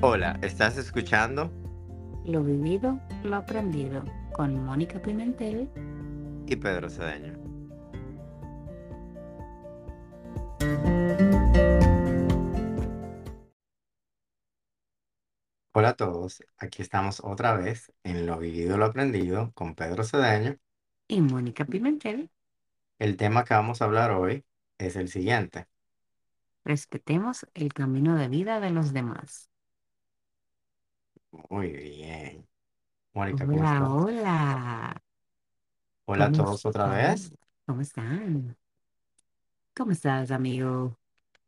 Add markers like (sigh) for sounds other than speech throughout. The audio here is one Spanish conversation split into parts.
Hola, ¿estás escuchando? Lo vivido, lo aprendido, con Mónica Pimentel y Pedro Cedeño. Hola a todos, aquí estamos otra vez en Lo vivido, lo aprendido con Pedro Cedeño. y Mónica Pimentel. El tema que vamos a hablar hoy es el siguiente. Respetemos el camino de vida de los demás. Muy bien. Mónica, Hola, ¿cómo estás? hola. Hola a ¿Cómo todos otra están? vez. ¿Cómo están? ¿Cómo estás, amigo,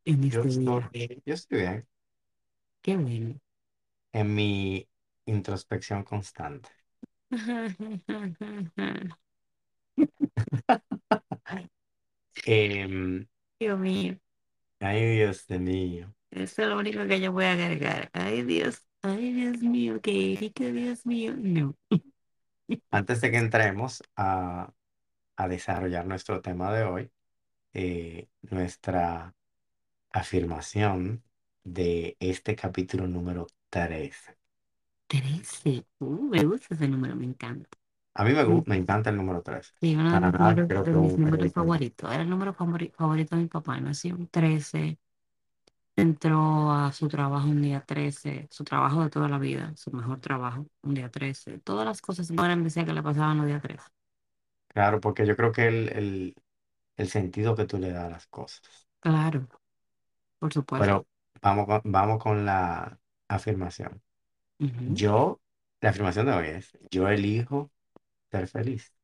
en Yo este día? estoy, yo estoy bien Qué bueno. en mi introspección constante. (laughs) Em, Dios mío, ay, Dios mío. eso es lo único que yo voy a agregar. Ay, Dios, ay, Dios mío, qué rico, Dios mío. No. (laughs) Antes de que entremos a, a desarrollar nuestro tema de hoy, eh, nuestra afirmación de este capítulo número 13. 13. Uh, me gusta ese número, me encanta. A mí me, gu- me encanta el número 13. Sí, uno de Para los nada números, creo de que mis un números favoritos. Era el número favori- favorito de mi papá. Nació un 13. Entró a su trabajo un día 13. Su trabajo de toda la vida. Su mejor trabajo. Un día 13. Todas las cosas buenas decía que le pasaban los días 13. Claro, porque yo creo que el, el, el sentido que tú le das a las cosas. Claro, por supuesto. Pero vamos con, vamos con la afirmación. Ujú. Yo, la afirmación de hoy es, yo elijo ser feliz.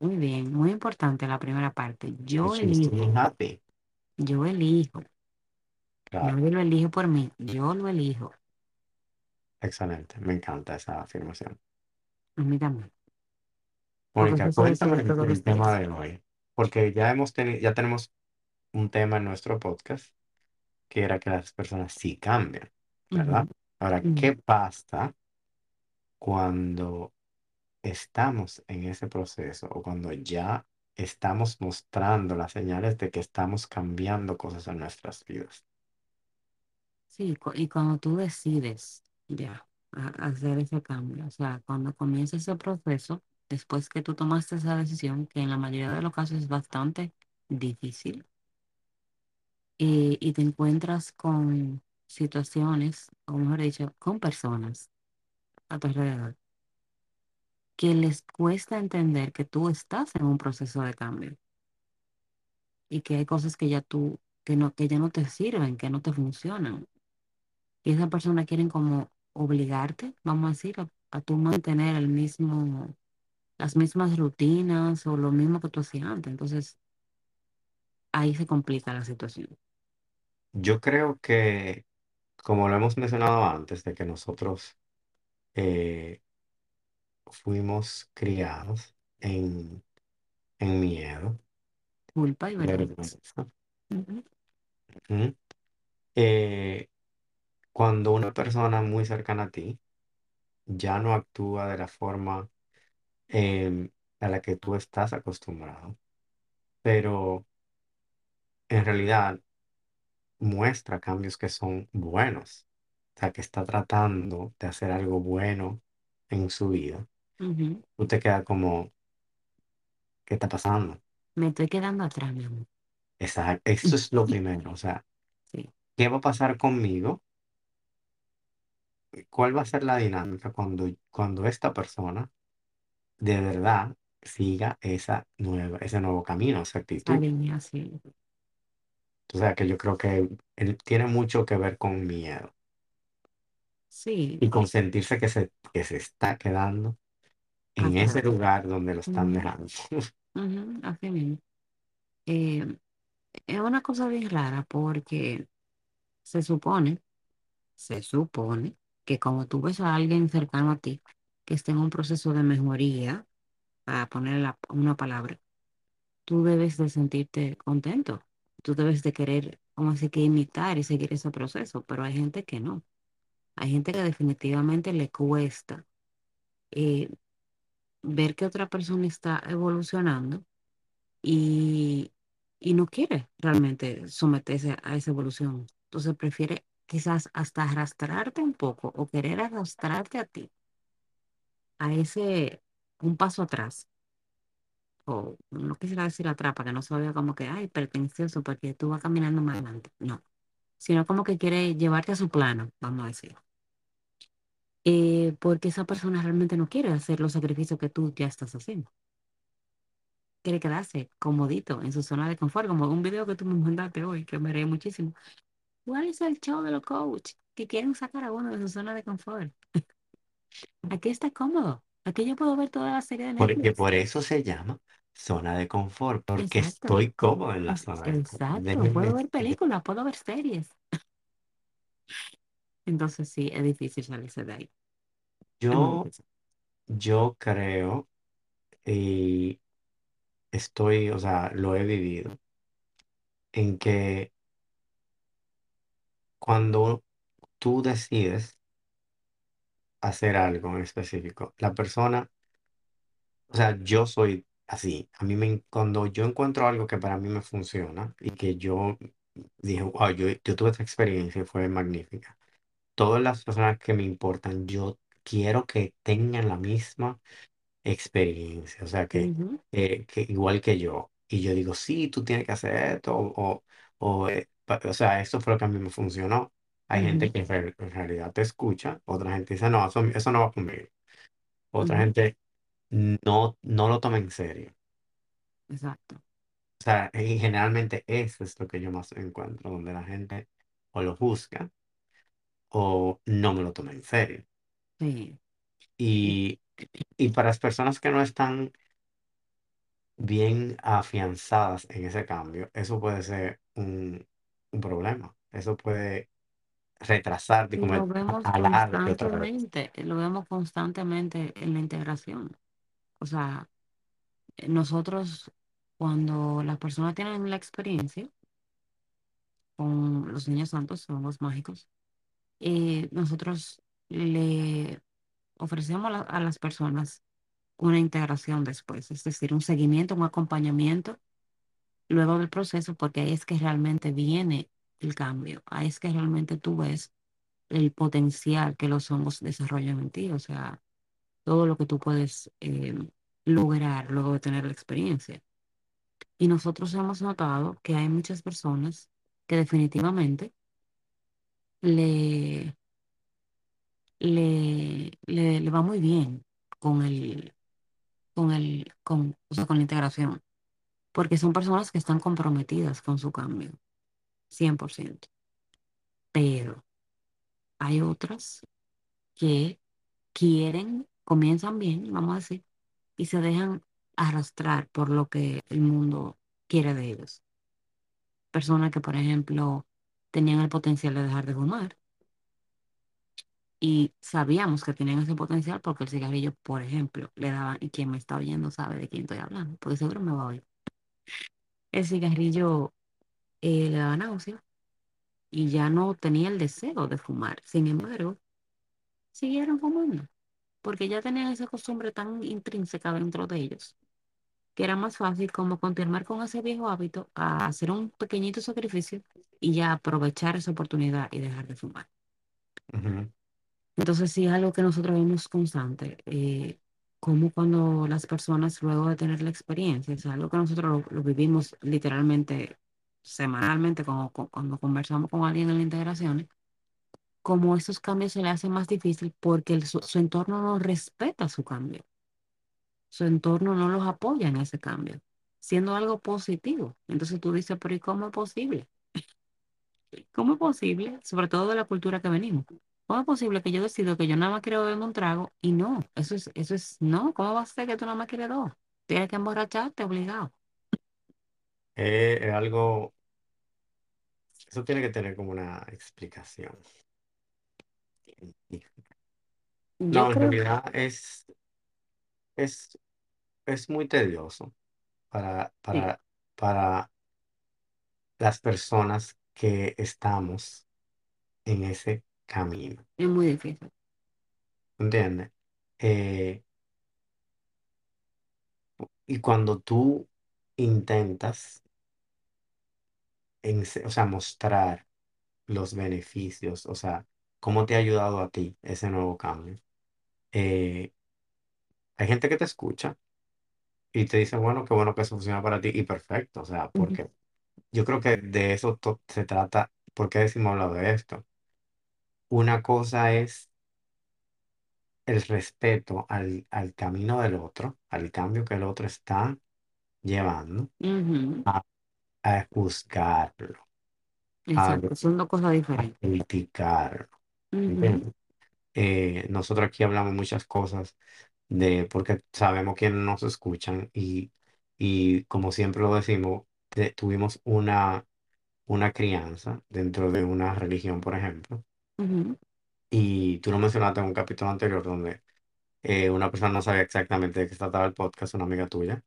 Muy bien, muy importante la primera parte. Yo I choose to be elijo, happy. yo elijo. Claro, Nadie lo elige por mí. Yo lo elijo. excelente. Me encanta esa afirmación. A mí también. Porque Mónica, eso se cuéntame sobre todo el tema 13. de hoy, porque ya hemos ya tenemos un tema en nuestro podcast que era que las personas sí cambian, ¿verdad? Ujú, Ahora, ujú. ¿qué pasa cuando estamos en ese proceso o cuando ya estamos mostrando las señales de que estamos cambiando cosas en nuestras vidas? Sí, y cuando tú decides ya hacer ese cambio, o sea, cuando comienza ese proceso, después que tú tomaste esa decisión, que en la mayoría de los casos es bastante difícil, y, y te encuentras con situaciones, o mejor dicho, con personas a tu alrededor, que les cuesta entender que tú estás en un proceso de cambio y que hay cosas que ya tú, que no, que ya no te sirven, que no te funcionan. Y esa persona quieren como obligarte, vamos a decir, a, a tú mantener el mismo, las mismas rutinas o lo mismo que tú hacías antes. Entonces, ahí se complica la situación. Yo creo que, como lo hemos mencionado antes, de que nosotros eh, fuimos criados en, en miedo, Culpa y vergüenza. vergüenza. Ujú. Ujú. Eh, cuando una persona muy cercana a ti ya no actúa de la forma em, a la que tú estás acostumbrado, pero en realidad muestra cambios que son buenos, o sea, que está tratando de hacer algo bueno en su vida, Ujú. tú te quedas como, ¿qué está pasando? Me estoy quedando atrás, mi amor. Esa, eso es lo (laughs) primero, o sea, Sí, ¿qué va a pasar conmigo? ¿Cuál va a ser la dinámica cuando, cuando esta persona de verdad siga esa nueva, ese nuevo camino, esa actitud? línea, sí. O sea, que yo creo que él tiene mucho que ver con miedo Sí, y con sentirse que se, que se está quedando en ese lugar donde lo están dejando. (laughs) ujú, Así mismo. Eh, es una cosa bien rara porque se supone, se supone que como tú ves a alguien cercano a ti que está en un proceso de mejoría, para poner la- una palabra, tú debes de sentirte contento. Tú debes de querer, como así que imitar y seguir ese proceso, pero hay gente que no. Hay gente que definitivamente le cuesta eh, ver que otra persona está evolucionando y, y no quiere realmente someterse a esa evolución. Entonces prefiere quizás hasta arrastrarte un poco o querer arrastrarte a ti, a ese un paso atrás, o no quisiera decir atrás para que no se vea como que, ay, pretencioso porque tú vas caminando más adelante, no, sino como que quiere llevarte a su plano, vamos a decir. Eh, porque esa persona realmente no quiere hacer los sacrificios que tú ya estás haciendo. Quiere quedarse comodito en su zona de confort, como un video que tú me mandaste hoy, que me reí muchísimo. ¿Cuál es el show de los coaches que quieren sacar a uno de su zona de confort? Aquí está cómodo. Aquí yo puedo ver toda la serie de Porque Netflix. por eso se llama zona de confort, porque Exacto. estoy cómodo en la zona de confort. Exacto. Puedo ver películas, puedo ver series. Entonces sí, es difícil salirse de ahí. Yo, yo creo y estoy, o sea, lo he vivido, en que cuando tú decides hacer algo en específico, la persona, o sea, yo soy así. A mí me, cuando yo encuentro algo que para mí me funciona y que yo dije, wow, yo, yo tuve esta experiencia y fue magnífica. Todas las personas que me importan, yo quiero que tengan la misma experiencia, o sea, que, Ujú, eh, que igual que yo. Y yo digo, sí, tú tienes que hacer esto, o, o, eh, o sea, esto fue lo que a mí me funcionó. Hay gente que en real- en realidad te escucha, otra gente dice, no, eso, eso no va conmigo. Otra ujú. gente no, no lo toma en serio. Exacto. O sea, y generalmente eso es lo que yo más encuentro, donde la gente o lo juzga o no me lo toma en serio. Sí. Y- Y, y para las personas que no están bien afianzadas en ese cambio, eso puede ser un, problema. Eso puede retrasarte y como lo vemos otra vez. constantemente, lo vemos constantemente en la integración. O sea, nosotros cuando las personas tienen la experiencia con los niños santos, son los mágicos, eh, nosotros le ofrecemos a, la- a las personas una integración después, es decir, un seguimiento, un acompañamiento luego del proceso, porque ahí es que realmente viene el cambio, ahí es que realmente tú ves el potencial que los hongos desarrollan en ti, o sea, todo lo que tú puedes eh, lograr luego de tener la experiencia. Y nosotros hemos notado que hay muchas personas que definitivamente le, le, le, le va muy bien con el, con el, con, o sea, con la integración, porque son personas que están comprometidas con su cambio, cien por ciento Pero hay otras que quieren, comienzan bien, vamos a decir, y se dejan arrastrar por lo que el mundo quiere de ellos. Personas que, por ejemplo, tenían el potencial de dejar de fumar y sabíamos que tenían ese potencial porque el cigarrillo, por ejemplo, le daban, y quien me está oyendo sabe de quién estoy hablando, porque seguro me va a oír. El cigarrillo eh, le daba náusea y ya no tenía el deseo de fumar. Sin embargo, siguieron fumando porque ya tenían esa costumbre tan intrínseca dentro de ellos que era más fácil como continuar con ese viejo hábito a hacer un pequeñito sacrificio y ya aprovechar esa oportunidad y dejar de fumar. Entonces sí es algo que nosotros vemos constante, eh, como cuando las personas luego de tener la experiencia, es algo que nosotros lo, lo vivimos literalmente semanalmente cuando, cu- cuando conversamos con alguien en la integración, como esos cambios se le hacen más difícil porque el- su, su entorno no respeta su cambio, su entorno no los apoya en ese cambio, siendo algo positivo. Entonces tú dices, pero ¿y cómo es posible? (laughs) ¿Cómo es posible? Sobre todo de la cultura que venimos. ¿Cómo es posible que yo decido que yo nada más quiero beberme un trago y no? Eso es, eso es, no, ¿cómo va a ser que tú nada más quieres dos? Tienes que emborracharte obligado. Eh, es algo, eso tiene que tener como una explicación. Yo No, en creo, realidad es, es, es muy tedioso para, sí, para, para las personas que estamos en ese camino. es muy difícil. ¿Entiendes? Eh, y cuando tú intentas, en, o sea, mostrar los beneficios, o sea, cómo te ha ayudado a ti ese nuevo cambio. Eh, hay gente que te escucha y te dice, bueno, qué bueno que eso funciona para ti y perfecto, o sea, Ujú, porque yo creo que de eso to- se trata, ¿por qué decimos hablar de esto? Una cosa es el respeto al, al camino del otro, al cambio que el otro está llevando, ujú, a, a juzgarlo, a, Exacto, son dos cosas a diferentes. criticarlo. Ujú, ¿entiendes? Eh, nosotros aquí hablamos muchas cosas de porque sabemos quiénes nos escuchan y, y como siempre lo decimos, te- tuvimos una, una crianza dentro de una religión, por ejemplo, ujú, y tú lo mencionaste en un capítulo anterior donde eh, una persona no sabía exactamente de qué se trataba el podcast, una amiga tuya,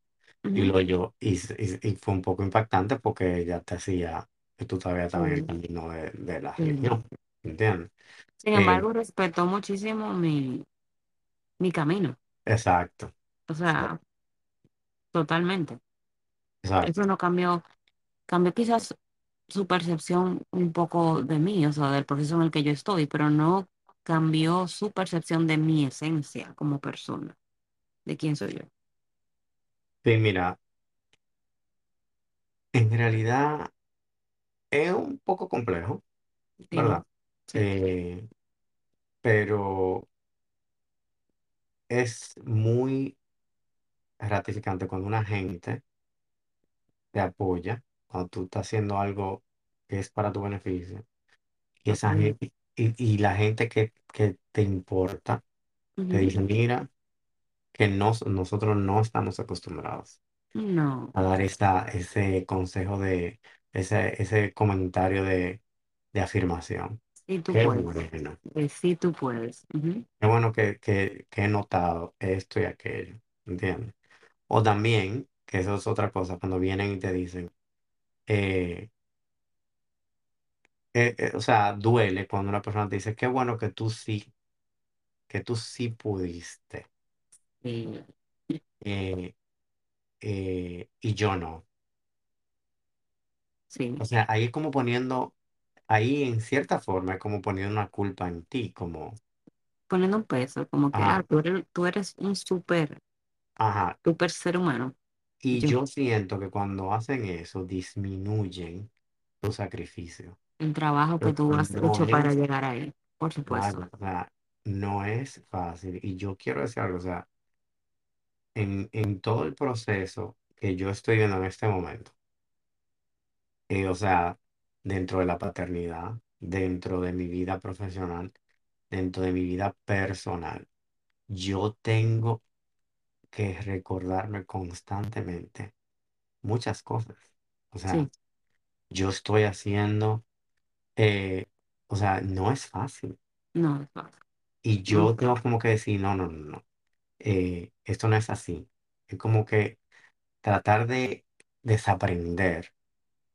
y ujú, lo oyó y, s- y- y fue un poco impactante porque ella te hacía que tú estabas en el sí, camino de, de la sí. religión, ¿entiendes? Sin Eh, embargo, respetó muchísimo mi, mi camino. exacto, O sea, totalmente. Eso exacto. no cambió, cambió quizás su percepción un poco de mí, o sea, del proceso en el que yo estoy, pero no cambió su percepción de mi esencia como persona, de quién soy yo. Sí, mira, en realidad es un poco complejo, Dime. ¿verdad? Sí, Eh, pero es muy gratificante cuando una gente te apoya, cuando tú estás haciendo algo que es para tu beneficio, y esa gente, y, y la gente que, que te importa, te Ujú. dice, mira, que nos- nosotros no estamos acostumbrados No, a dar esa, ese consejo de, ese, ese comentario de, de afirmación. sí tú Qué puedes, bueno. Eh, sí tú puedes. Ujú, Qué bueno que, que, que he notado esto y aquello, ¿entiendes? O también, que eso es otra cosa, cuando vienen y te dicen, eh, eh, o sea, duele cuando una persona te dice, qué bueno que tú sí, que tú sí pudiste, Sí, eh, eh, y yo no. O sí. sea, ahí es como poniendo, ahí en cierta forma es como poniendo una culpa en ti, como, Poniendo un peso, como que, ah, tú eres, tú eres un súper, ajá. súper ser humano. Y Yo, yo siento que cuando hacen eso, disminuyen tu sacrificio. El trabajo que tú has no hecho para es llegar ahí, por supuesto. Claro, o sea, no es fácil. Y yo quiero decir algo, o sea, en, en todo el proceso que yo estoy viendo en este momento, eh, o sea, dentro de la paternidad, dentro de mi vida profesional, dentro de mi vida personal, yo tengo que recordarme constantemente muchas cosas. O sea, Sí, yo estoy haciendo, eh, o sea, no es fácil. no es fácil. Y yo tengo como que decir, no, no, no, no. eh, esto no es así. Es como que tratar de desaprender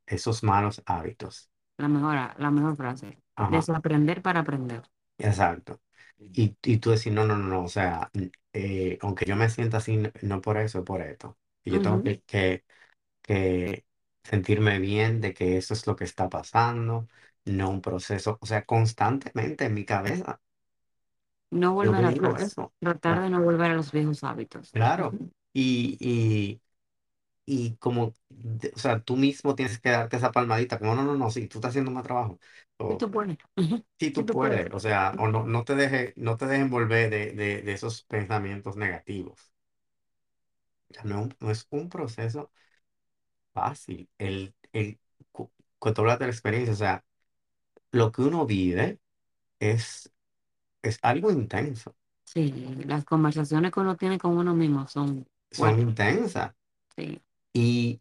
esos malos hábitos. la mejor, la mejor frase. Ajá, Desaprender para aprender. exacto. Y, y tú decir, no, no, no, no, o sea, eh, aunque yo me sienta así, no, no por eso, es por esto. Y yo tengo Ujú. que, que, que sentirme bien de que eso es lo que está pasando, no un proceso, o sea, constantemente en mi cabeza. No Yo volver a, digo tra- eso. tratar de no volver a los viejos hábitos. Claro. Ujú. Y, Y como, de- o sea, tú mismo tienes que darte esa palmadita, como no, no, no, sí, tú estás haciendo más trabajo. O tú puedes. Ujú. sí, tú tú puedes. puedes, o sea, o no, no te dejes, no te dejes envolver de, de, de esos pensamientos negativos. O sea, no, es un no es un proceso fácil. El, el, cu- cuando hablas de la experiencia, o sea, lo que uno vive es, es algo intenso, Sí, las conversaciones que uno tiene con uno mismo son son fuertes. intensas. Sí. Y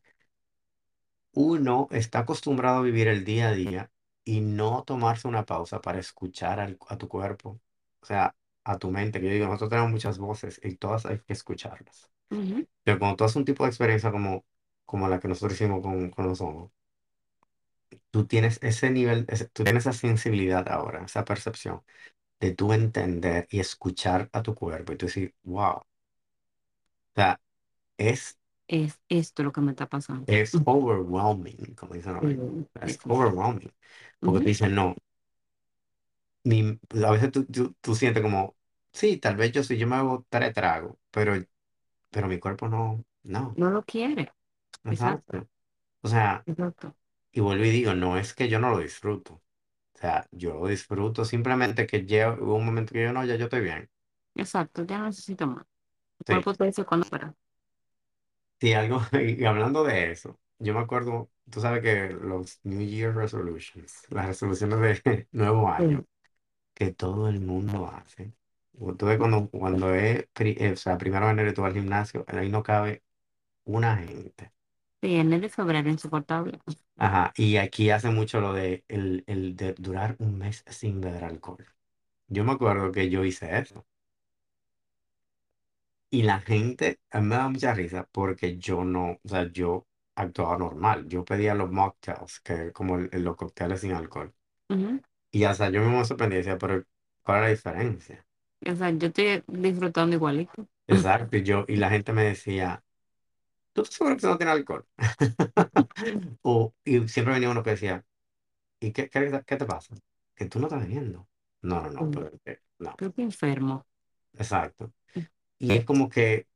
uno está acostumbrado a vivir el día a día y no tomarse una pausa para escuchar al- a tu cuerpo, o sea, a tu mente. Que yo digo, nosotros tenemos muchas voces y todas hay que escucharlas. Ujú. Pero cuando tú haces un tipo de experiencia como, como la que nosotros hicimos con, con los hongos, tú tienes ese nivel, ese- tú tienes esa sensibilidad ahora, esa percepción de tú entender y escuchar a tu cuerpo y tú decir, wow, o sea, es es esto lo que me está pasando. Es overwhelming, como dicen Sí, ahora. sí, Es sí, sí. overwhelming. Porque tú Ujú. dices, no, mi- a veces tú, tú, tú sientes como, sí, tal vez yo sí, yo me hago tres tragos, pero, pero mi cuerpo no, no, No lo quiere. Exacto, exacto. O sea, exacto. Y vuelvo y digo, no es que yo no lo disfruto. O sea, yo lo disfruto simplemente que llevo un momento que yo no, ya yo estoy bien. Exacto, ya no necesito más. El Sí, cuerpo te dice cuándo para. sí, algo, (laughs) y hablando de eso, yo me acuerdo, tú sabes que los New Year Resolutions, las resoluciones de (laughs) nuevo año, Sí, que todo el mundo hace. Tú ves cuando, cuando es, pri- eh, o sea, primero de enero y tú vas al gimnasio, ahí no cabe una gente. Sí, enero y febrero insoportable. Ajá, y aquí hace mucho lo de el, el de durar un mes sin beber alcohol. Yo me acuerdo que yo hice eso. Y la gente, a mí me da mucha risa porque yo no, o sea, yo actuaba normal. Yo pedía los mocktails, que como el- los cócteles sin alcohol. Ujú. Y hasta yo mismo me sorprendía, decía, pero ¿cuál es la diferencia? O sea, yo estoy disfrutando igualito. Exacto, y yo, y la gente me decía, ¿tú estás seguro que eso no tiene alcohol? (laughs) O, y siempre venía uno que decía, ¿y qué, qué, qué te pasa? Que tú no estás bebiendo. No, no, no, Mm, pero eh, no, Creo que enfermo. exacto. Y es como que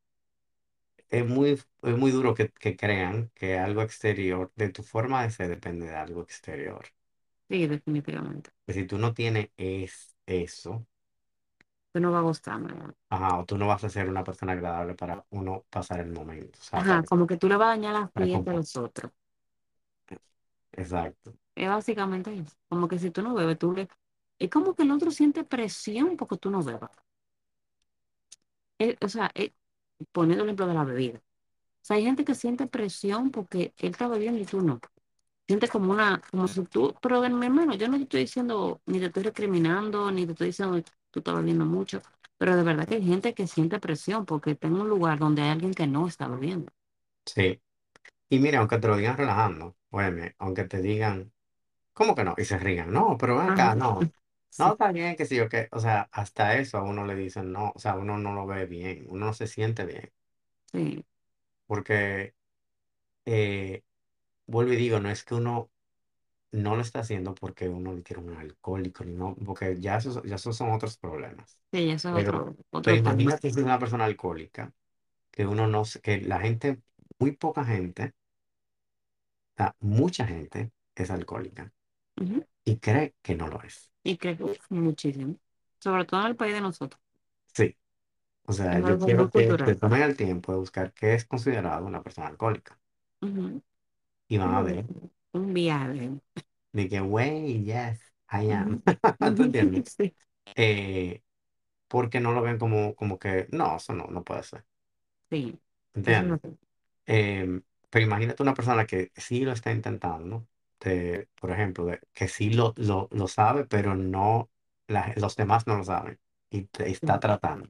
es muy, es muy duro que, que crean que algo exterior, de tu forma de ser, depende de algo exterior. Sí, definitivamente. Que si tú no tienes es, eso, Tú no va a gustarme. ajá, o tú no vas a ser una persona agradable para uno pasar el momento, o sea, Ajá, para, como que tú le vas a dañar la para fiesta a los otros. Exacto. Es básicamente eso. Como que si tú no bebes, tú le... Es como que el otro siente presión porque tú no bebas. Es- o sea, es- poniendo el ejemplo de la bebida. O sea, hay gente que siente presión porque él está bebiendo y tú no. Siente como una, como si tú, pero mi hermano, yo no te estoy diciendo, ni te estoy recriminando, ni te estoy diciendo tú estás bebiendo mucho, pero de verdad que hay gente que siente presión porque está en un lugar donde hay alguien que no está bebiendo. Sí. Y mira, aunque te lo digan relajando, óyeme, aunque te digan, ¿cómo que no? Y se rían, no, pero ven Ajá. acá, no, (laughs) no Sí, está bien, que sí o qué, o sea, hasta eso a uno le dicen, no, o sea, uno no lo ve bien, uno no se siente bien, sí, porque, eh, vuelvo y digo, no es que uno no lo está haciendo porque uno le quiere un alcohólico, ni no, porque ya esos, ya esos son otros problemas, sí, eso es pero, otro, pero otro tema. imagínate si es una persona alcohólica, que uno no, que la gente, muy poca gente, o sea, mucha gente es alcohólica y cree que no lo es. Y creo que muchísimo, sobre todo en el país de nosotros. Sí, o sea, Es yo quiero que cultural. tomen el tiempo de buscar qué es considerado una persona alcohólica y van a ver Un viaje. de que, wey, yes, I am. (laughs) ¿Tú entiendes? (laughs) Sí, Eh, porque no lo ven como, como que, no, eso no, no puede ser. sí, ¿Entiendes? Em, pero imagínate una persona que sí lo está intentando, de, por ejemplo, de, que sí lo, lo, lo sabe, pero no, la- los demás no lo saben y te está tratando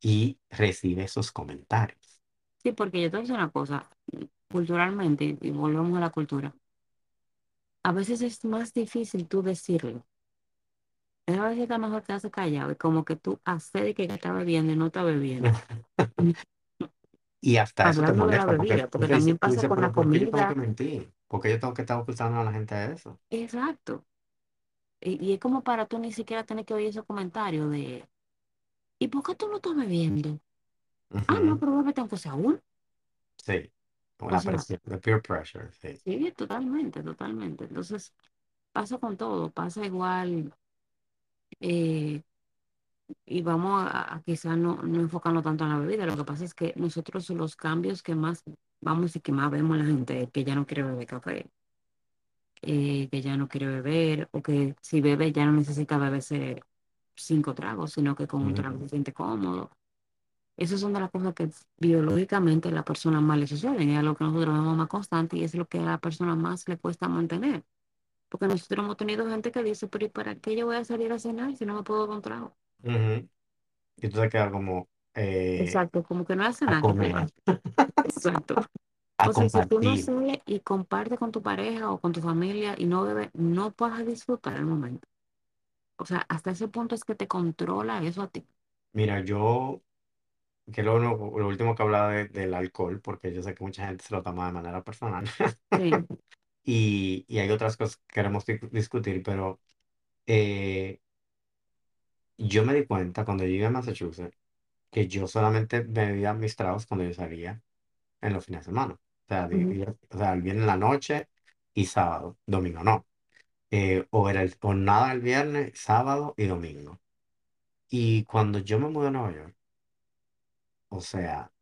y recibe esos comentarios. Sí, porque yo te voy a decir una cosa, culturalmente, y volvemos a la cultura, a veces es más difícil tú decirlo. Es a veces está mejor quedarse callado y como que tú haces que está bebiendo y no está bebiendo. (laughs) Y hasta eso te Hablando de la molesta, porque, bebida, porque porque también tú pasa dices, con la pero ¿por qué yo tengo que comida. mentir? ¿Por qué yo tengo que estar ocultando a la gente de eso? Exacto. Y, y es como para tú ni siquiera tener que oír esos comentarios de, ¿y por qué tú no estás bebiendo? Ah, no, Ujú, pero bébete aunque sea uno. Sí, o O la sea, presión, the peer pressure, sí. sí, totalmente, totalmente. Entonces, pasa con todo, pasa igual. eh, y vamos a, a quizás no, no enfocarnos tanto en la bebida. Lo que pasa es que nosotros los cambios que más vamos y que más vemos la gente que ya no quiere beber café, eh, que ya no quiere beber, o que si bebe ya no necesita beberse cinco tragos, sino que con un trago se siente cómodo. Esas son de las cosas que biológicamente la persona más le suceden, es algo que nosotros vemos más constante y es lo que a la persona más le cuesta mantener. Porque nosotros hemos tenido gente que dice, pero ¿y para qué yo voy a salir a cenar si no me puedo un trago? ujú. Y tú te quedas como eh, Exacto, como que no hace nada. (laughs) Exacto. (laughs) O sea, si tú no sales y compartes con tu pareja o con tu familia y no bebes, no a disfrutar el momento. O sea, hasta ese punto es que te controla eso a ti. Mira, yo que lo, lo último que hablaba de- del alcohol, porque yo sé que mucha gente se lo toma de manera personal. Sí. (laughs) Y, y hay otras cosas que queremos di- discutir, pero eh, yo me di cuenta cuando llegué a Massachusetts que yo solamente bebía mis tragos cuando yo salía en los fines de semana. O sea, Ujú, día- o sea, el viernes en la noche y sábado, domingo no. Eh, o era el- o nada el viernes, sábado y domingo. Y cuando yo me mudé a Nueva York, o sea,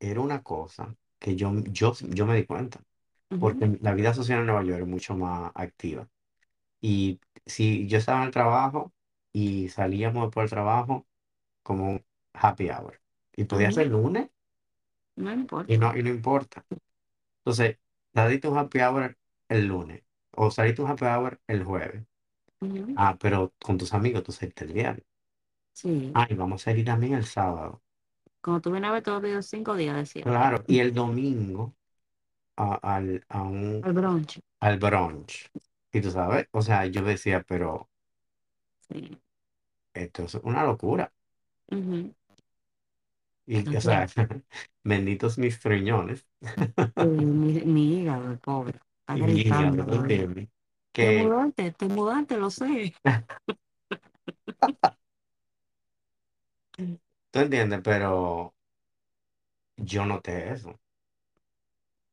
era una cosa que yo, yo, yo me di cuenta, ujú, porque la vida social en Nueva York es mucho más activa. Y si yo estaba en el trabajo y salíamos por el trabajo como un happy hour, y podía ser ujú. lunes No y importa. no, y no importa. Entonces, saliste un happy hour el lunes o saliste un happy hour el jueves. Ujú. Ah, pero con tus amigos tú saliste el viernes. Sí. Ah, y vamos a salir también el sábado. Como tú vienes a ver todos los cinco días, decía. Claro, y el domingo a- al, a un, Al brunch. al brunch. Y tú sabes, o sea, yo decía, pero Sí. esto es una locura. Y, o sea, (laughs) benditos mis riñones (laughs) mi, mi hígado, el pobre. Está y mi gritando hígado, ¿tú todavía. entiendes? Te Que, mudaste, te mudaste, lo sé. (laughs) tú entiendes, pero yo noté eso.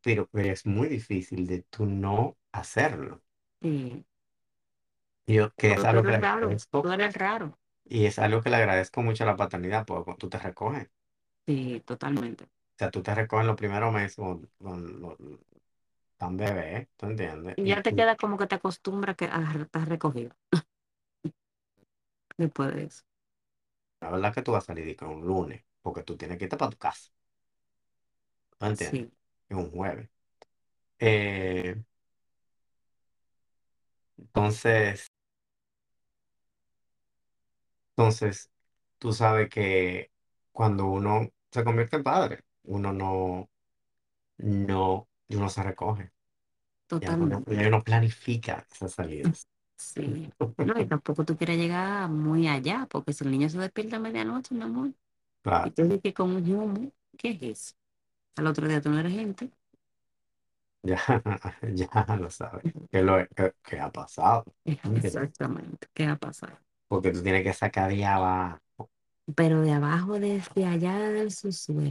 Pero, pero es muy difícil de tú no hacerlo. Sí. Y Yo, que es tú algo que le eres raro. Tú agradezco eres raro. y es algo que le agradezco mucho a la paternidad, porque cuando tú te recoges, o Sí, totalmente. sea, tú te recoges los primeros meses con, con los- tan bebé, ¿tú entiendes? Y Y ya te tú, queda como que te acostumbras que a estar recogido (laughs) después de eso. La verdad que tú vas a salir con un lunes, porque tú tienes que irte para tu casa, ¿tú entiendes? Sí, Es un jueves. Eh, entonces, entonces, tú sabes que cuando uno se convierte en padre, uno no, no, uno se recoge. Ya uno, totalmente. ya uno planifica esas salidas. Sí. No, y tampoco tú quieres llegar muy allá, porque si el niño se despierta a medianoche, mi amor, y Claro, tú dices que con un humo, ¿qué es eso? Al otro día tú no eres gente. ya, (laughs) ya lo sabes. Que lo que, que ha pasado. (laughs) ¿entiendes? Exactamente. ¿Qué va a pasar? Porque tú tienes que sacar de abajo. Pero de abajo, desde allá del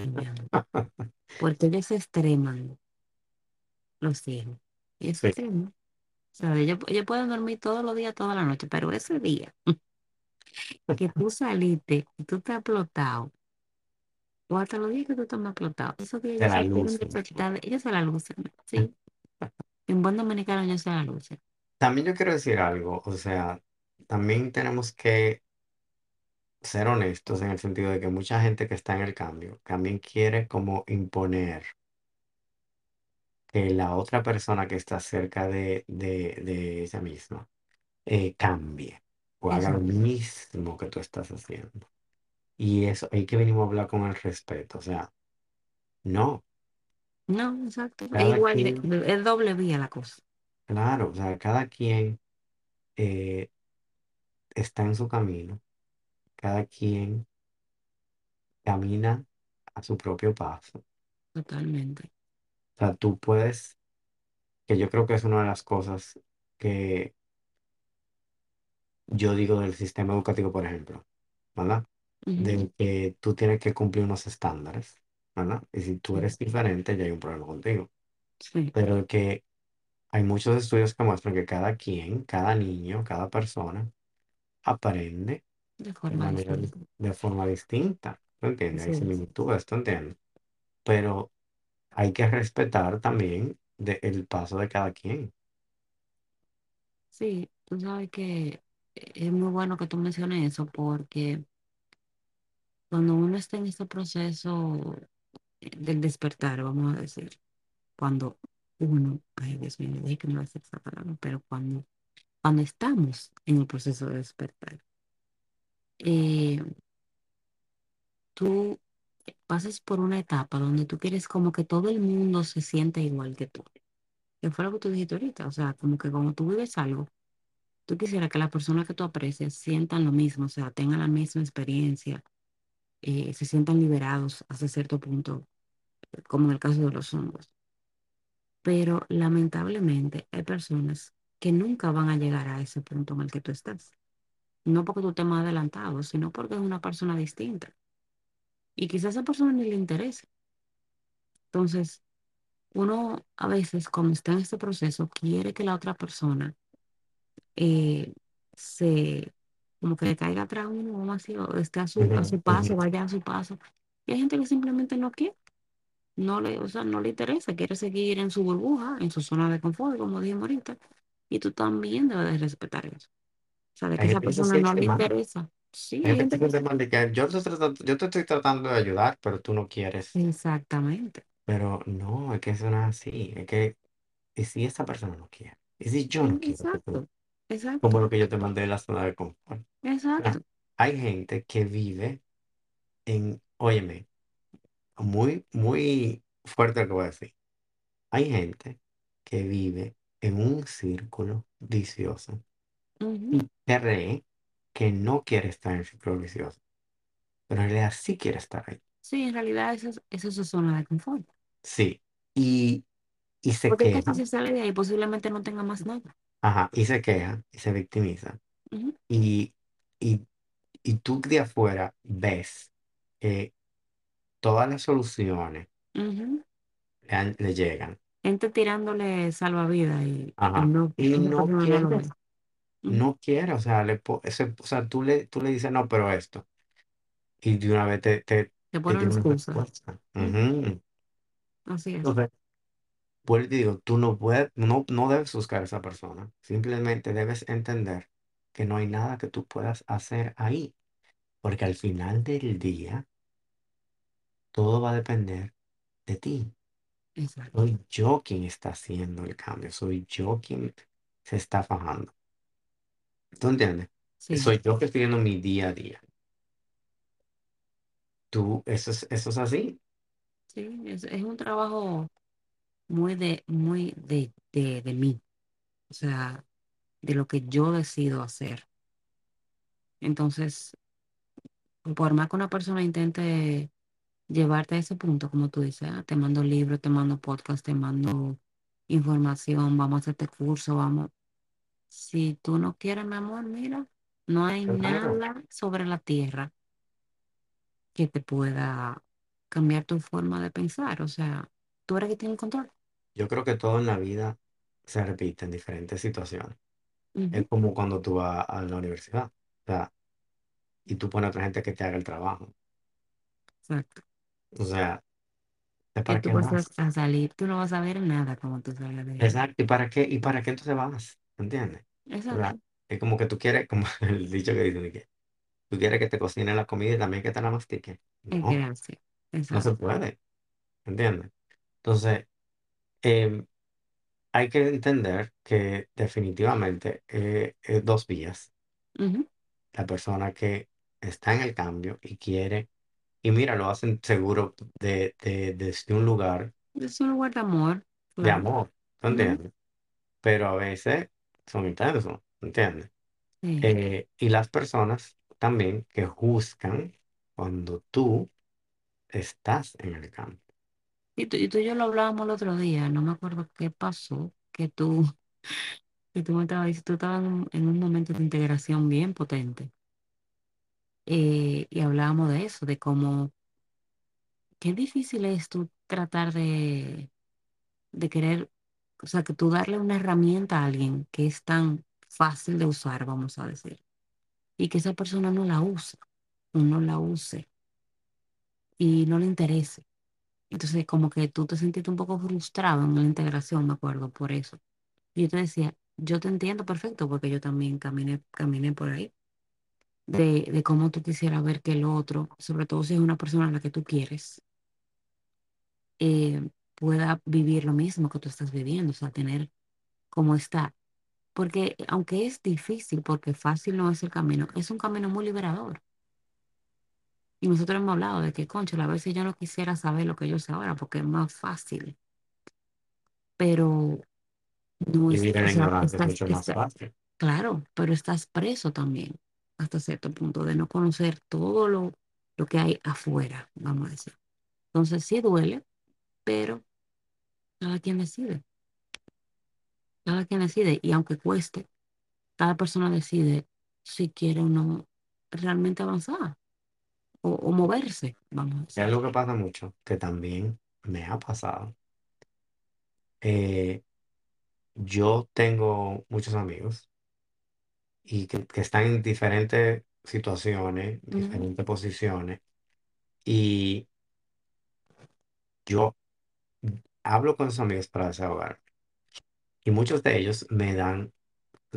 amor, (laughs) porque ellos se extreman, los hijos. Ellos se Sí, extreman. Sea, ellos, ellos pueden dormir todos los días, toda la noche, pero ese día (laughs) que tú saliste y tú estás explotado, o hasta los días que tú estás más explotado, esos días ellos la se luz. despertar, ellos se la lucen, sí. En buen dominicano ellos se la lucen. También yo quiero decir algo, o sea, también tenemos que ser honestos en el sentido de que mucha gente que está en el cambio también quiere como imponer que la otra persona que está cerca de, de, de ella misma eh, cambie o haga lo Exacto. mismo que tú estás haciendo. Y eso, hay que venimos a hablar con el respeto, o sea, no, No, exacto. Es cada igual, de, quien, de- es doble vía la cosa. claro, o sea, cada quien eh, está en su camino, cada quien camina a su propio paso. Totalmente. O sea, tú puedes, que yo creo que es una de las cosas que yo digo del sistema educativo, por ejemplo, ¿verdad? Ujú, De que tú tienes que cumplir unos estándares, ¿verdad? Y si tú Sí, eres diferente, ya hay un problema contigo. sí, Pero que hay muchos estudios que muestran que cada quien, cada niño, cada persona aprende de de forma manera, dis- distinta. de forma distinta, ¿tú entiendes? Así Hay es. similitudes, ¿tú entiendes? Pero hay que respetar también el paso de cada quien. Sí, tú sabes que es muy bueno que tú menciones eso porque cuando uno está en este proceso del despertar, vamos a decir, cuando uno, ay Dios mío, dije que no decir esa palabra, pero cuando, cuando estamos en el proceso de despertar, eh, tú pasas por una etapa donde tú quieres como que todo el mundo se sienta igual que tú. Que fue lo que tú dijiste ahorita, o sea, como que cuando tú vives algo, tú quisieras que las personas que tú aprecias sientan lo mismo, o sea, tengan la misma experiencia eh, se sientan liberados hasta cierto punto, como en el caso de los hombres. Pero lamentablemente hay personas que nunca van a llegar a ese punto en el que tú estás. No porque tú estés más adelantado, sino porque es una persona distinta. Y quizás a esa persona ni le interese. Entonces, uno a veces cuando está en este proceso quiere que la otra persona eh, se, como que le caiga atrás uno o así, o esté a su, a su paso, vaya a su paso. Y hay gente que simplemente no quiere, no le, o sea, no le interesa, quiere seguir en su burbuja, en su zona de confort, como dije ahorita. Y tú también debes de respetar eso. O sea, de que Hay esa persona no le interesa. Sí, Hay gente que que yo te, estoy tratando- yo te estoy tratando de ayudar, pero tú no quieres. Exactamente. Pero no, es que eso no es así. Es que, ¿y si esa persona no quiere? ¿Y si yo no quiero que tú? exacto, exacto, Como lo que yo te mandé de la zona de confort. Exacto. hay gente que vive en, óyeme, muy, muy fuerte lo que voy a decir. Hay gente que vive en un círculo vicioso Ujú. y cree que no quiere estar en el círculo vicioso, pero en realidad sí quiere estar ahí. Sí, en realidad esa es, esa es su zona de confort. Sí. Y, y se Porque es que si queja, se sale de ahí, posiblemente no tenga más nada. ajá, y se queja y se victimiza. Ujú, Y, y, y tú de afuera ves que todas las soluciones ujú. le, han- le llegan. Gente tirándole salvavidas y, y no, Y no no quiere, ve. No quiere, o sea, le, po- ese- o sea tú, le, tú le dices, no, pero esto. Y de una vez te, te, Te te ponen una excusa. respuesta. Ujú, Ujú. Así es. Entonces, vuelvo y te digo, tú no puedes, no, no debes buscar a esa persona. Simplemente debes entender que no hay nada que tú puedas hacer ahí. Porque al final del día, todo va a depender de ti. Exacto. Soy yo quien está haciendo el cambio. Soy yo quien se está fajando. ¿Tú entiendes? Sí, Soy yo que estoy viendo mi día a día. Tú, eso es, eso es así. sí. Es, es un trabajo muy de, muy de, de, de mí. O sea, de lo que yo decido hacer. Entonces, por más que una persona intente llevarte a ese punto, como tú dices, ah, te mando libros, te mando podcast, te mando información, vamos a hacerte curso, vamos. Si tú no quieres, mi amor, mira, no hay nada sobre la tierra que te pueda cambiar tu forma de pensar. O sea, tú eres que tienes el control. Yo creo que todo en la vida se repite en diferentes situaciones. Es como cuando tú vas a la universidad. O sea, y tú pones a otra gente que te haga el trabajo. Exacto. O sea, ¿de Que ¿para tú qué vas a, salir, tú no vas a ver nada cuando tú salgas de. Exacto. ¿Y para qué? ¿Y para qué entonces vas? ¿Entiendes? Exacto. es como que tú quieres, (laughs) como el dicho que dicen, que tú quieres que te cocinen la comida y también que te la mastiquen. No, no se Exacto. puede. ¿Entiendes? Entonces, em, hay que entender que definitivamente eh, es dos vías. Ujú. La persona que está en el cambio y quiere, y mira, lo hacen seguro de, de- desde un lugar Es un lugar de amor, de claro. amor, ¿tú Ujú. entiendes? Pero a veces son intensos, ¿entiendes? Sí. Eh, y las personas también que juzgan cuando tú estás en el cambio. Y tú, y tú y yo lo hablábamos el otro día, no me acuerdo qué pasó, que tú, que tú me estabas diciendo, tú estabas en un, en un momento de integración bien potente. Eh, y hablábamos de eso, de cómo, qué difícil es tú tratar de, de querer, o sea, que tú darle una herramienta a alguien que es tan fácil de usar, vamos a decir, y que esa persona no la usa, no la use, y no le interese. Entonces, como que tú te sentiste un poco frustrado en la integración, me acuerdo, por eso. Yo te decía, yo te entiendo perfecto porque yo también caminé, caminé por ahí, de, de cómo tú quisieras ver que el otro, sobre todo si es una persona a la que tú quieres, eh, pueda vivir lo mismo que tú estás viviendo, o sea, tener como está. Porque aunque es difícil, porque fácil no es el camino, es un camino muy liberador. Y nosotros hemos hablado de que, concho, a veces yo no quisiera saber lo que yo sé ahora porque es más fácil, pero no es, o sea, estás, mucho más está- fácil. Claro, pero estás preso también hasta cierto punto de no conocer todo lo, lo que hay afuera, vamos a decir. Entonces sí duele, pero cada quien decide, cada quien decide y aunque cueste, cada persona decide si quiere o no realmente avanzar o, o moverse, vamos a Es algo que pasa mucho, que también me ha pasado. Eh, yo tengo muchos amigos y que, que están en diferentes situaciones, diferentes posiciones, y yo hablo con esos amigos para desahogar. Y muchos de ellos me dan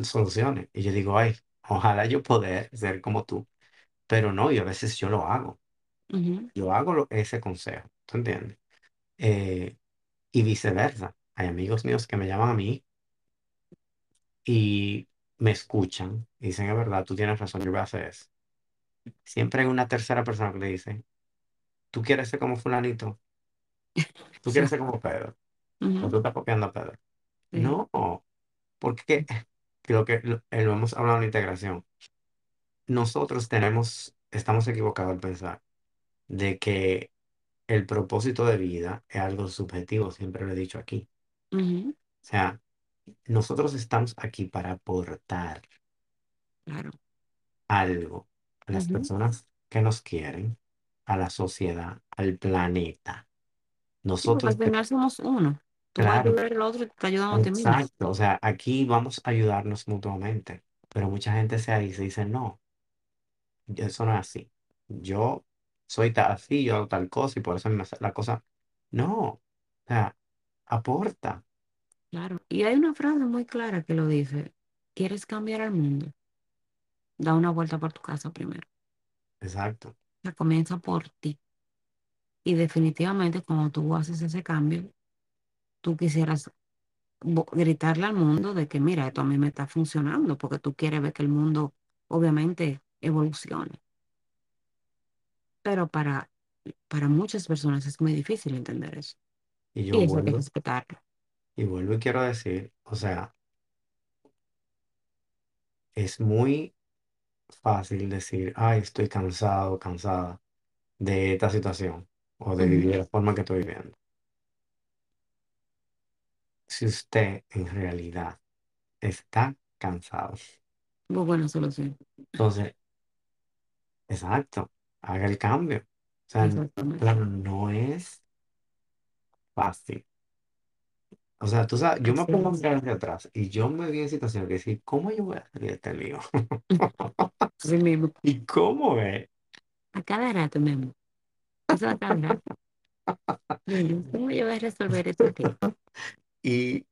soluciones. Y yo digo, ay, ojalá yo poder ser como tú, pero no, y a veces yo lo hago. ujú, Yo hago lo- ese consejo, ¿tú entiendes? Eh, y viceversa. Hay amigos míos que me llaman a mí y me escuchan y dicen, es verdad, tú tienes razón, yo voy a hacer eso. Siempre hay una tercera persona que le dice, tú quieres ser como fulanito, (laughs) tú quieres ser como Pedro, o Ujú, tú estás copiando a Pedro. sí, No, porque creo que lo, eh, lo hemos hablado en la integración. Nosotros tenemos, estamos equivocados al pensar de que el propósito de vida es algo subjetivo, siempre lo he dicho aquí. O sea, nosotros estamos aquí para aportar claro. algo a las personas que nos quieren, a la sociedad, al planeta. Al Nosotros, final somos uno. Tú vas a claro, ayudar al otro y te ayudando a ti mismo. exacto. O sea, aquí vamos a ayudarnos mutuamente, pero mucha gente se dice, no, eso no es así. Yo soy ta- así, yo hago tal cosa y por eso me hace la cosa. No, o sea, aporta. Claro. Y hay una frase muy clara que lo dice. ¿Quieres cambiar al mundo? Da una vuelta por tu casa primero. Exacto. O sea, comienza por ti. Y definitivamente cuando tú haces ese cambio, tú quisieras gritarle al mundo de que, mira, esto a mí me está funcionando, porque tú quieres ver que el mundo obviamente evolucione. Pero para, para muchas personas es muy difícil entender eso. Y yo Y eso hay que vuelvo, respetarlo. y vuelvo y quiero decir, o sea, es muy fácil decir, ay, estoy cansado, cansada de esta situación o de vivir de la forma que estoy viviendo. Si usted en realidad está cansado, Muy buena solución. entonces, exacto, haga el cambio. O sea, claro, no es fácil. O sea, tú sabes, yo me pongo a mirar hacia atrás y yo me vi en situación que decir, ¿cómo yo voy a salir de este lío? (laughs) Así mismo. (laughs) ¿Y cómo es? A cada rato, mi ¿cómo yo voy a resolver esto aquí? (laughs) Y,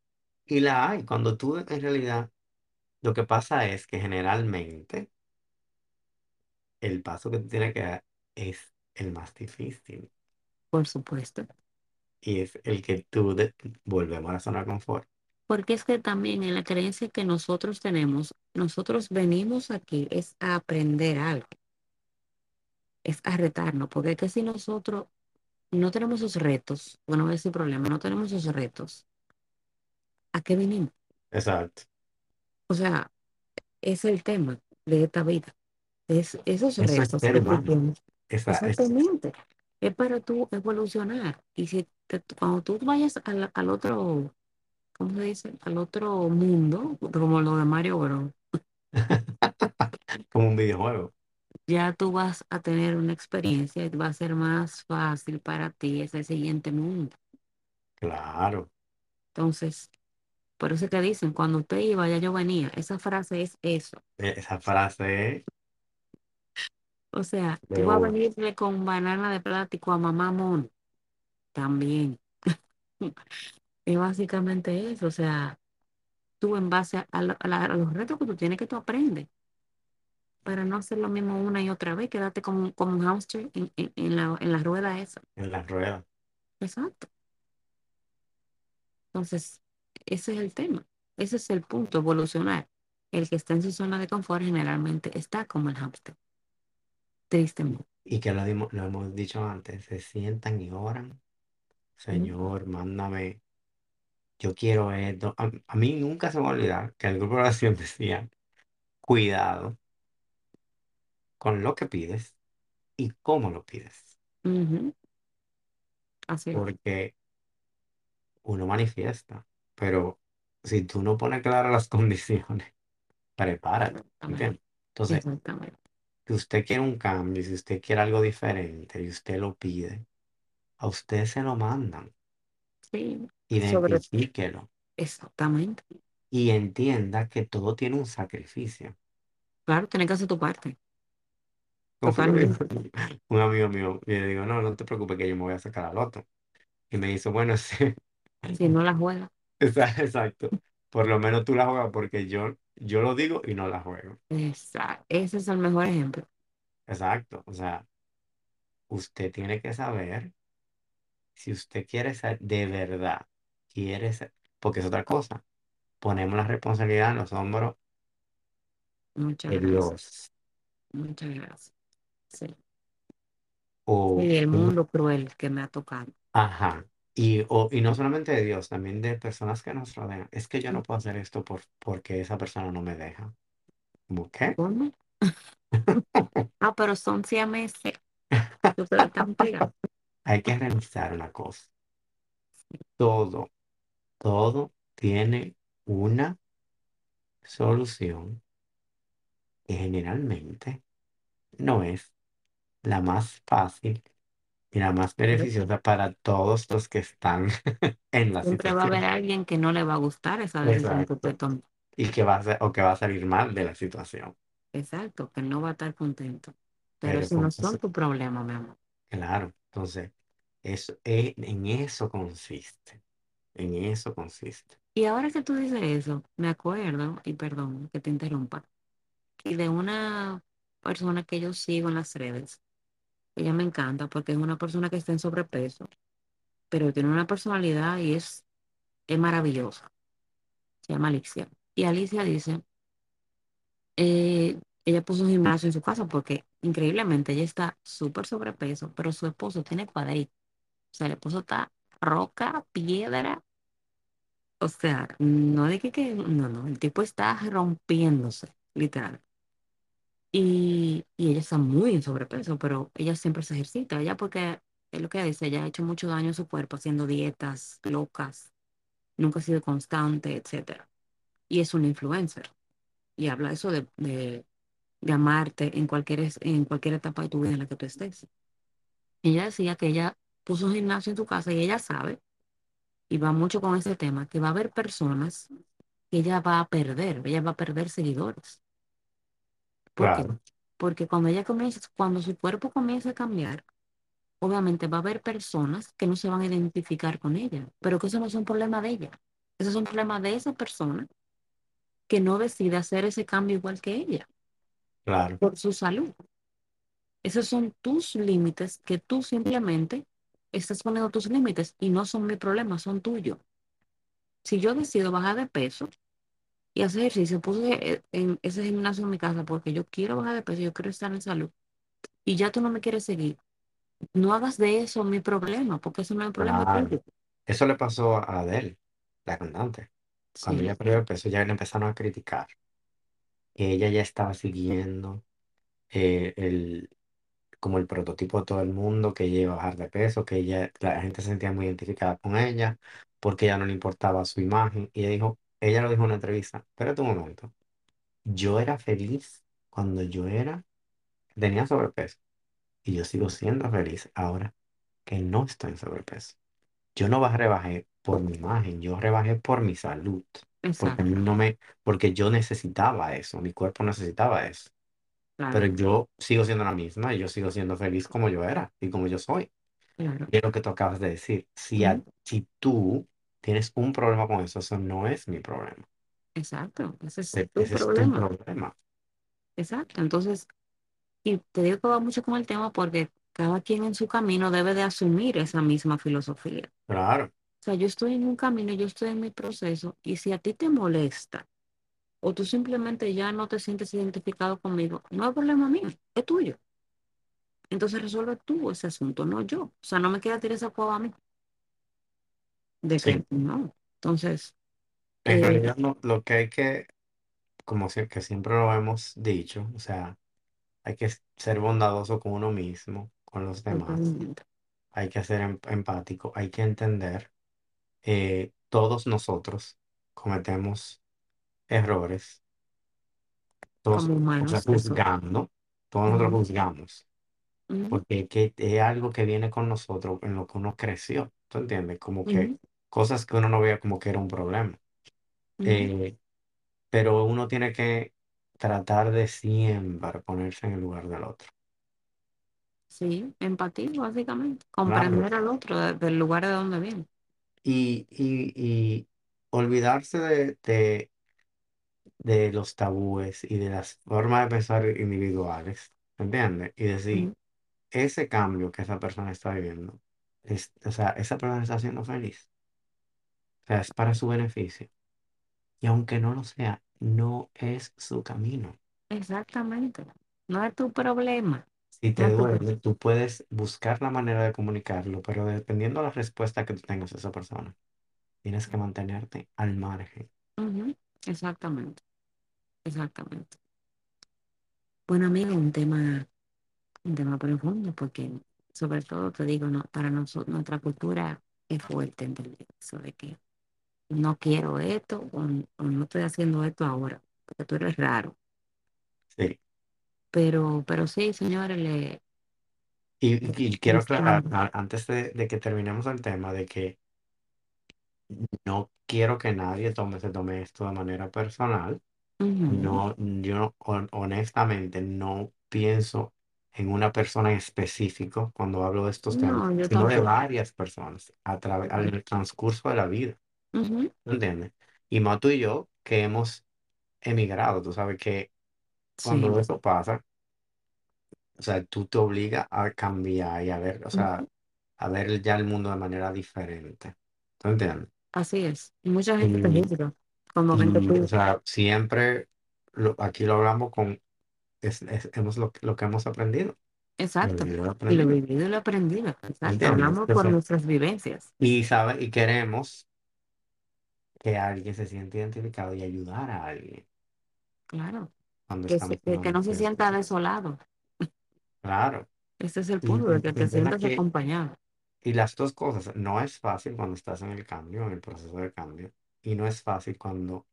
y la hay. Cuando tú en realidad, lo que pasa es que generalmente el paso que tú tienes que dar es el más difícil Por supuesto. y es el que tú, de- volvemos a la zona de confort. Porque es que también en la creencia que nosotros tenemos, nosotros venimos aquí es a aprender algo, es a retarnos, porque es que si nosotros no tenemos esos retos, bueno, ese problema, no tenemos esos retos, ¿a qué vinimos? Exacto. O sea, es el tema de esta vida, es esos Eso es retos es, Exactamente. Es para tú evolucionar. Y si te- cuando tú vayas al, al otro, ¿cómo se dice? Al otro mundo, como lo de Mario Bros. (laughs) como un videojuego. Ya tú vas a tener una experiencia y va a ser más fácil para ti ese siguiente mundo. Claro. Entonces, por eso te dicen, cuando usted iba, ya yo venía. Esa frase es eso. E- Esa frase O sea, de tú vas a venirle con banana de plástico a mamá mono también. (laughs) Es básicamente eso. O sea, tú en base a, la- a los retos que tú tienes que tú aprendes para no hacer lo mismo una y otra vez, quedarte como, un- como un hámster en, en, en la, en la rueda esa. en las ruedas. Exacto. Entonces, ese es el tema. Ese es el punto, evolucionar. El que está en su zona de confort generalmente está como el hámster, tristemente. Y que lo, dimos- lo hemos dicho antes, se sientan y oran. ¿Mm? Señor, mándame, yo quiero esto. A, a mí nunca se me va a olvidar que el grupo de oración (laughs) decía, cuidado con lo que pides y cómo lo pides. Ujú, Así es. Porque uno manifiesta, pero si tú no pones claras las (laughs) condiciones, prepárate, Exactamente. ¿entiendes? Entonces, Exactamente. si usted quiere un cambio, si usted quiere algo diferente y usted lo pide, a usted se lo mandan. Sí, sobre, Identifíquelo exactamente. y entienda que todo tiene un sacrificio. Claro, tienes que hacer tu parte. Como fue que me dijo Totalmente. (laughs) un amigo mío, y le digo, no, no te preocupes que yo me voy a sacar al loto. Y me dice, bueno, (laughs) sí, Si no la juegas. Exa- exacto. Por lo menos tú la juegas porque yo, yo lo digo y no la juego. Exacto. Ese es el mejor ejemplo. Exacto. O sea, usted tiene que saber si usted quiere ser de verdad, quiere ser, porque es otra cosa. Ponemos la responsabilidad en los hombros Muchas de gracias. Dios. Muchas gracias. Sí. O, Y el mundo cruel que me ha tocado. ajá. Y, o, y no solamente de Dios, también de personas que nos rodean. Es que yo no puedo hacer esto por, porque esa persona no me deja. ¿Cómo qué? ¿Cómo? (laughs) Ah, pero son siameses. Hay que revisar una cosa. Todo, todo tiene una solución que generalmente no es la más fácil y la más beneficiosa para todos los que están (laughs) en la Siempre va a haber situación. alguien que no le va a gustar esa decisión que usted Exacto. tome. Y que va a ser, o que va a salir mal de la situación. Exacto, que no va a estar contento. Pero Pero eso no son tu problema, mi amor. claro, entonces, eso, es- en eso consiste. En eso consiste. Y ahora que tú dices eso, me acuerdo, y perdón que te interrumpa, y de una persona que yo sigo en las redes. Ella me encanta porque es una persona que está en sobrepeso, pero tiene una personalidad y es, es maravillosa. Se llama Alicia. Y Alicia dice, eh, ella puso un gimnasio en su casa porque increíblemente ella está súper sobrepeso, pero su esposo tiene cuadrito. O sea, el esposo está roca, piedra. O sea, no de que, que no, no, el tipo está rompiéndose, literal. Y, y ella está muy en sobrepeso, pero ella siempre se ejercita. Ella porque es lo que ella dice, ella ha hecho mucho daño a su cuerpo haciendo dietas locas, nunca ha sido constante, etcétera. Y es una influencer. Y habla eso de, de, de amarte en cualquier, en cualquier etapa de tu vida en la que tú estés. Ella decía que ella puso un gimnasio en su casa y ella sabe, y va mucho con ese tema, que va a haber personas que ella va a perder, ella va a perder seguidores. ¿Por qué? Claro, Porque cuando ella comienza, cuando su cuerpo comienza a cambiar, obviamente va a haber personas que no se van a identificar con ella, pero que eso no es un problema de ella. Eso es un problema de esa persona que no decide hacer ese cambio igual que ella, claro, por su salud. Esos son tus límites que tú simplemente estás poniendo tus límites y no son mi problema, son tuyos. Si yo decido bajar de peso y hacer ejercicio, puse en ese gimnasio en mi casa porque yo quiero bajar de peso, yo quiero estar en salud y ya tú no me quieres seguir, no hagas de eso mi problema, porque eso no es el problema claro. tuyo. Eso le pasó a Adele, la cantante. Cuando Sí, ella perdió el peso, ya le empezaron a criticar. que Ella ya estaba siguiendo eh, el, como el prototipo de todo el mundo, que ella iba a bajar de peso, que ella, la gente se sentía muy identificada con ella, porque ella no le importaba su imagen. Y ella dijo, ella lo dijo en una entrevista, espérate un momento, yo era feliz cuando yo era, tenía sobrepeso, y yo sigo siendo feliz ahora que no estoy en sobrepeso. Yo no baj- rebajé por mi imagen, yo rebajé por mi salud, porque exacto, no me, porque yo necesitaba eso, mi cuerpo necesitaba eso. Pero claro, yo sigo siendo la misma y yo sigo siendo feliz como yo era y como yo soy. claro, Y es lo que tú acabas de decir. Si, a- ujú, si tú tienes un problema con eso, eso no es mi problema. exacto, ese es E- tu Ese es tu problema, exacto. Entonces, y te digo que va mucho con el tema porque cada quien en su camino debe de asumir esa misma filosofía. Claro, O sea, yo estoy en un camino, yo estoy en mi proceso y si a ti te molesta o tú simplemente ya no te sientes identificado conmigo, no es problema mío, es tuyo. Entonces resuelve tú ese asunto, no yo. O sea, no me quieras tirar esa cueva a mí. De sí. no. Entonces, En eh, realidad no- lo que hay que, como si- que siempre lo hemos dicho, o sea, hay que ser bondadoso con uno mismo, con los demás, totalmente. hay que ser em- empático, hay que entender, eh, todos nosotros cometemos errores, todos, Como o sea, humanos, eso. juzgando, todos nosotros Ujú, juzgamos, ujú, porque que, es algo que viene con nosotros en lo que uno creció, ¿tú entiendes? Como que ujú, cosas que uno no veía como que era un problema. Eh, pero uno tiene que tratar de siempre ponerse en el lugar del otro. Sí, empatía, básicamente. Claro. Comprender al otro de- del lugar de donde viene. Y, y, y olvidarse de, de, de los tabúes y de las formas de pensar individuales, ¿entiendes? Y decir, Ujú. ese cambio que esa persona está viviendo, es, o sea, esa persona está siendo feliz, o sea, es para su beneficio. Y aunque no lo sea, no es su camino. Exactamente. No es tu problema. Si No te problema. duele, tú puedes buscar la manera de comunicarlo, pero dependiendo de la respuesta que tú tengas de esa persona, tienes que mantenerte al margen. Ujú, Exactamente. Exactamente. Bueno, amigo, un tema, un tema profundo, porque sobre todo te digo, no, para nosotros, nuestra cultura es fuerte entender eso de que no quiero esto o, o no estoy haciendo esto ahora, porque tú eres raro. Sí. Pero, pero sí, señores, le, Y, y quiero aclarar, antes de, de que terminemos el tema, de que no quiero que nadie tome, se tome esto de manera personal. No, yo honestamente no pienso en una persona en específico cuando hablo de estos temas, No, sino de varias personas a través, al transcurso de la vida. Ujú, ¿Entiendes? Y más tú y yo que hemos emigrado, tú sabes que cuando Sí, eso pasa, o sea, tú te obligas a cambiar y a ver, o sea, ujú, a ver ya el mundo de manera diferente. ¿Tú entiendes? Así es. Y mucha gente te Y, juzga cuando ven que y, o tú, sea, siempre lo- aquí lo hablamos con, es, es- hemos lo, lo que hemos aprendido, lo exacto, que yo he y lo aprendido. vivido y lo aprendido, exacto. ¿Entiendes? Hablamos por Entonces, nuestras vivencias, y, sabe, y queremos que alguien se sienta identificado y ayudar a alguien claro. cuando Que, se- no se sienta desolado. Claro. Ese es el punto, de que te sientas que acompañado. Y las dos cosas, no es fácil cuando estás en el cambio, en el proceso de cambio, y no es fácil cuando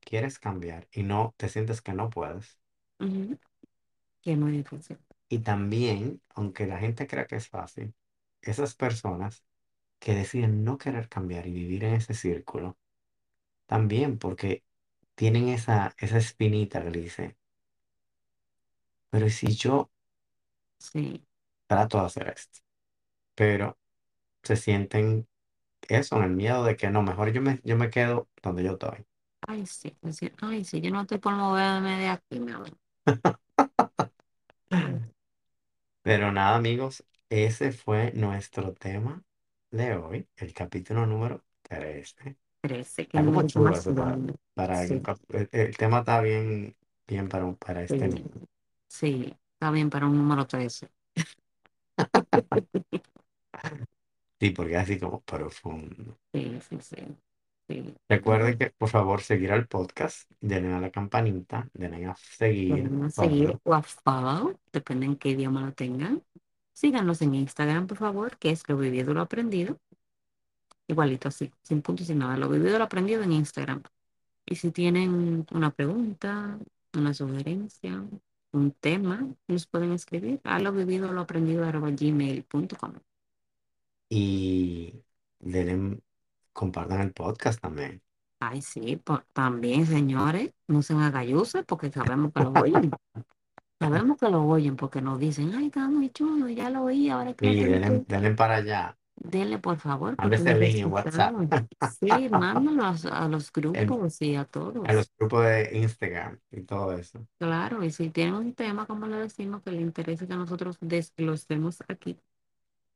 quieres cambiar y no te sientes que no puedes. Que es muy difícil. Y también, aunque la gente crea que es fácil, esas personas que deciden no querer cambiar y vivir en ese círculo, también porque tienen esa, esa espinita que le dice, pero ¿y si yo Sí. trato de hacer esto? Pero se sienten eso, en el miedo de que no, mejor yo me, yo me quedo donde yo estoy. Ay, sí. decir, Ay, sí, yo no estoy por moverme de aquí, mi amor. (laughs) Pero nada, amigos, ese fue nuestro tema de hoy, el capítulo número 13. Está número chulo más para, grande. para Sí, el, tema está bien, bien para, un- para sí, este número. sí. Está bien para un número 13. Sí, porque es así como profundo. Sí, sí, sí. sí. Recuerden que, por favor, seguir al podcast, denle a la campanita, denle a seguir, Pueden seguir o a follow, depende en qué idioma lo tengan. Síganos en Instagram, por favor, que es lo vivido, lo aprendido. Igualito así, sin punto y sin nada. Lo vivido, lo aprendido en Instagram. Y si tienen una pregunta, una sugerencia, un tema, nos pueden escribir a lo vivido, lo aprendido, arroba gmail.com. Y denle, compartan el podcast también. Ay, sí, por- también, señores, no sean agalluces porque sabemos que lo oyen. (laughs) Sabemos que lo oyen porque nos dicen, ay, está muy chulo, ya lo oí, ahora Y tener denle, que... denle para allá. Denle, por favor, (laughs) los el link en WhatsApp. sí, mándalos a, los a los grupos y a todos. los grupos de Instagram y todo eso. Claro, y si tienen un tema, como le decimos, que le interese que nosotros desglosemos aquí,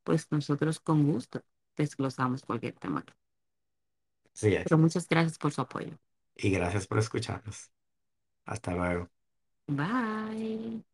pues nosotros con gusto desglosamos cualquier tema. aquí. Así es. Pero muchas gracias por su apoyo. Y gracias por escucharnos. Hasta luego. Bye.